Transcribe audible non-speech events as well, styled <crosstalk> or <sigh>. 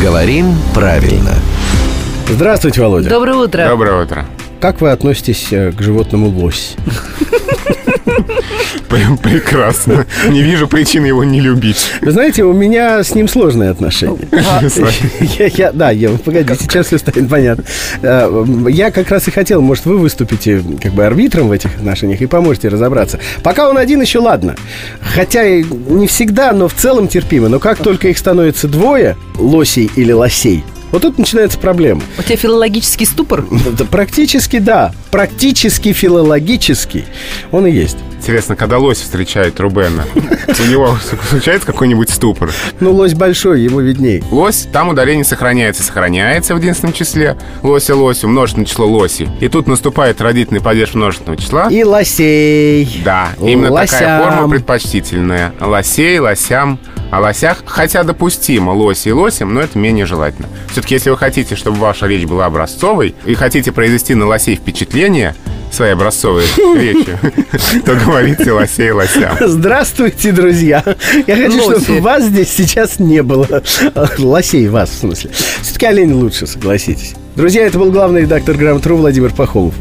Говорим правильно. Здравствуйте, Володя. Доброе утро. Доброе утро. Как вы относитесь э, к животному лось? <laughs> Прекрасно. Не вижу причины его не любить. Вы знаете, у меня с ним сложные отношения. <laughs> Я- да, я, погоди, сейчас все станет понятно. Э, Я как раз и хотел, может, вы выступите как бы арбитром в этих отношениях и поможете разобраться. Пока он один, еще ладно. Хотя и не всегда, но в целом терпимо. Но как только их становится двое, лосей или лосей, вот тут начинается проблема. У тебя филологический ступор? Да, Практически да, практически филологически он и есть. Интересно, когда лось встречает Рубена, у него случается какой-нибудь ступор? Ну, лось большой, ему видней. Лось, там удаление сохраняется, сохраняется в единственном числе. Лося, лось, множественное число лоси. И тут наступает родительный падеж множественного числа. И лосей. Да, именно такая Лосям. форма предпочтительная. Лосей, лосям, о лосях. Хотя допустимо лоси и лосям, но это менее желательно. Все-таки, если вы хотите, чтобы ваша речь была образцовой, и хотите произвести на лосей впечатление своей образцовой речи, <laughs> то говорите лосей лосям. Здравствуйте, друзья. Я хочу, Лоси. чтобы вас здесь сейчас не было. Лосей вас, в смысле. Все-таки олень лучше, согласитесь. Друзья, это был главный редактор Грамотру Владимир Пахомов.